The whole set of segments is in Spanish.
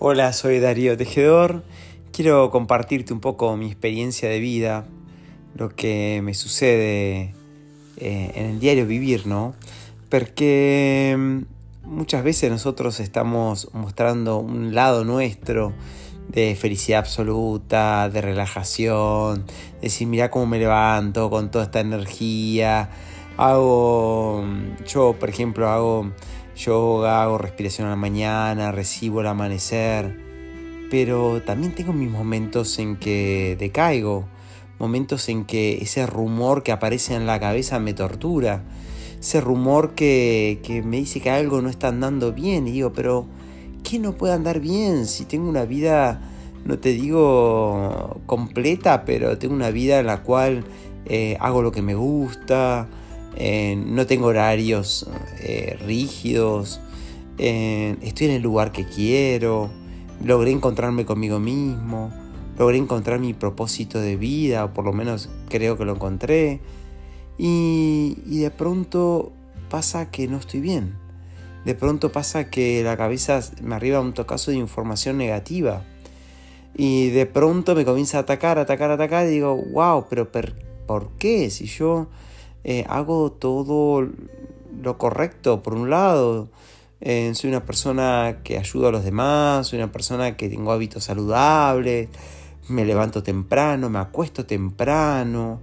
Hola, soy Darío Tejedor. Quiero compartirte un poco mi experiencia de vida, lo que me sucede eh, en el diario vivir, ¿no? Porque mm, muchas veces nosotros estamos mostrando un lado nuestro de felicidad absoluta, de relajación, de decir, mira cómo me levanto con toda esta energía. Hago, mm, yo por ejemplo, hago yoga, hago respiración a la mañana, recibo el amanecer, pero también tengo mis momentos en que decaigo, momentos en que ese rumor que aparece en la cabeza me tortura, ese rumor que, que me dice que algo no está andando bien y digo, pero ¿qué no puede andar bien si tengo una vida, no te digo completa, pero tengo una vida en la cual eh, hago lo que me gusta, eh, no tengo horarios eh, rígidos, eh, estoy en el lugar que quiero, logré encontrarme conmigo mismo, logré encontrar mi propósito de vida, o por lo menos creo que lo encontré, y, de pronto pasa que no estoy bien. De pronto pasa que la cabeza me arriba un tocazo de información negativa. Y de pronto me comienza a atacar, atacar, atacar. Y digo, wow, pero ¿por qué? Si yo eh, hago todo lo correcto, por un lado. Eh, soy una persona que ayuda a los demás, soy una persona que tengo hábitos saludables, me levanto temprano, me acuesto temprano,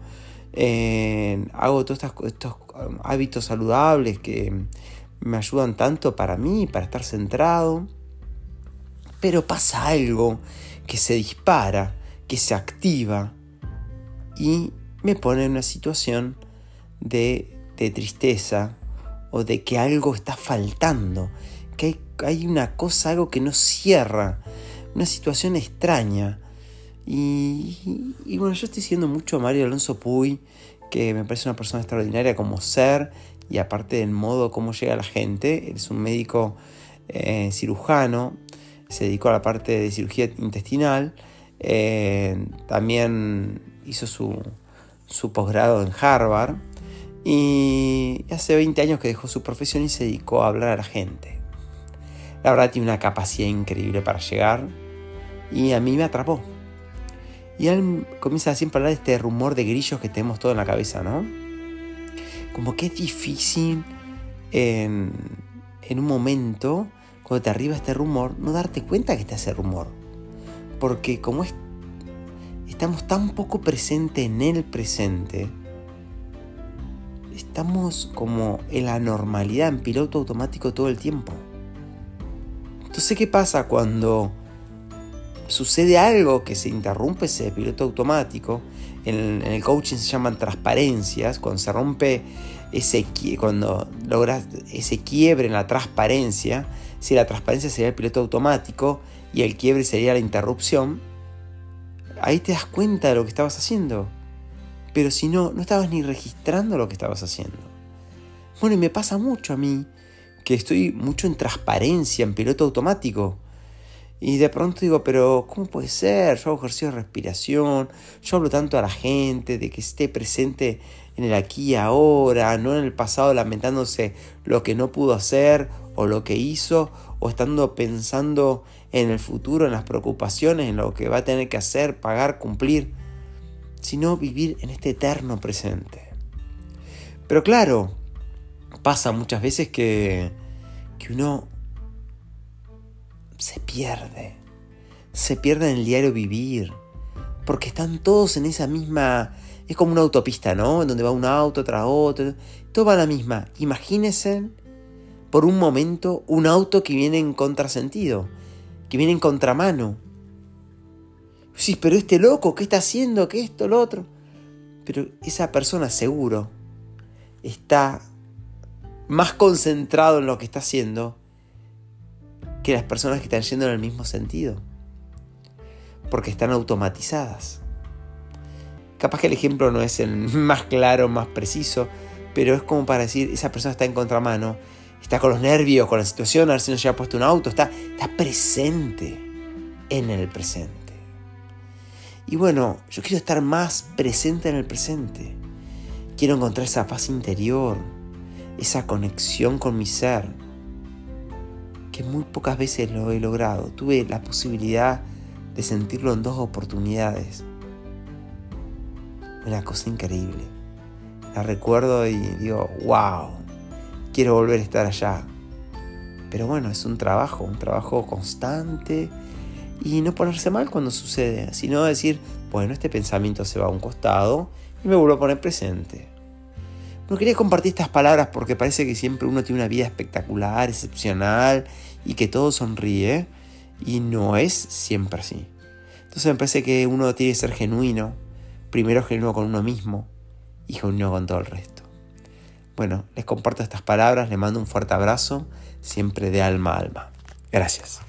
eh, hago todos estos, um, hábitos saludables que me ayudan tanto para mí, para estar centrado. Pero pasa algo que se dispara, que se activa y me pone en una situación de, tristeza o de que algo está faltando, que hay, una cosa, algo que no cierra, una situación extraña. Y, bueno, yo estoy siguiendo mucho a Mario Alonso Puy, que me parece una persona extraordinaria como ser y aparte del modo como llega a la gente. Él es un médico eh, cirujano, se dedicó a la parte de cirugía intestinal, eh, también hizo su, su posgrado en Harvard y hace 20 años que dejó su profesión y se dedicó a hablar a la gente. La verdad tiene una capacidad increíble para llegar y a mí me atrapó. Y él comienza siempre a hablar de este rumor de grillos que tenemos todo en la cabeza, ¿no? Como que es difícil en, en un momento, cuando te arriba este rumor, no darte cuenta que está ese rumor. Porque como es, estamos tan poco presentes en el presente, estamos como en la normalidad, en piloto automático todo el tiempo. Entonces, ¿qué pasa cuando sucede algo que se interrumpe ese piloto automático? En, el coaching se llaman transparencias, cuando se rompe ese, cuando logras ese quiebre en la transparencia, si la transparencia sería el piloto automático y el quiebre sería la interrupción, ahí te das cuenta de lo que estabas haciendo pero si no, no estabas ni registrando lo que estabas haciendo. Bueno, y me pasa mucho a mí, que estoy mucho en transparencia, en piloto automático. Y de pronto digo, pero ¿cómo puede ser? Yo hago ejercicio de respiración, yo hablo tanto a la gente de que esté presente en el aquí y ahora, no en el pasado lamentándose lo que no pudo hacer o lo que hizo, o estando pensando en el futuro, en las preocupaciones, en lo que va a tener que hacer, pagar, cumplir sino vivir en este eterno presente. Pero claro, pasa muchas veces que, que uno se pierde, se pierde en el diario vivir, porque están todos en esa misma... Es como una autopista, ¿no? En donde va un auto tras otro. Todo va a la misma. Imagínense por un momento un auto que viene en contrasentido, que viene en contramano, Sí, pero este loco, ¿qué está haciendo? ¿Qué esto, lo otro? Pero esa persona seguro está más concentrado en lo que está haciendo que las personas que están yendo en el mismo sentido. Porque están automatizadas. Capaz que el ejemplo no es el más claro, más preciso, pero es como para decir, esa persona está en contramano, está con los nervios, con la situación, a ver si no se ha puesto un auto, está, está presente en el presente. Y bueno, yo quiero estar más presente en el presente. Quiero encontrar esa paz interior, esa conexión con mi ser. que muy pocas veces lo he logrado. Tuve la posibilidad de sentirlo en dos oportunidades. Una cosa increíble. La recuerdo y digo, wow, quiero volver a estar allá. Pero bueno, es un trabajo, un trabajo constante y no ponerse mal cuando sucede, sino decir, bueno, este pensamiento se va a un costado y me vuelvo a poner presente. No quería compartir estas palabras porque parece que siempre uno tiene una vida espectacular, excepcional y que todo sonríe y no es siempre así. Entonces me parece que uno tiene que ser genuino, primero genuino con uno mismo y genuino con todo el resto. Bueno, les comparto estas palabras, les mando un fuerte abrazo, siempre de alma a alma. Gracias.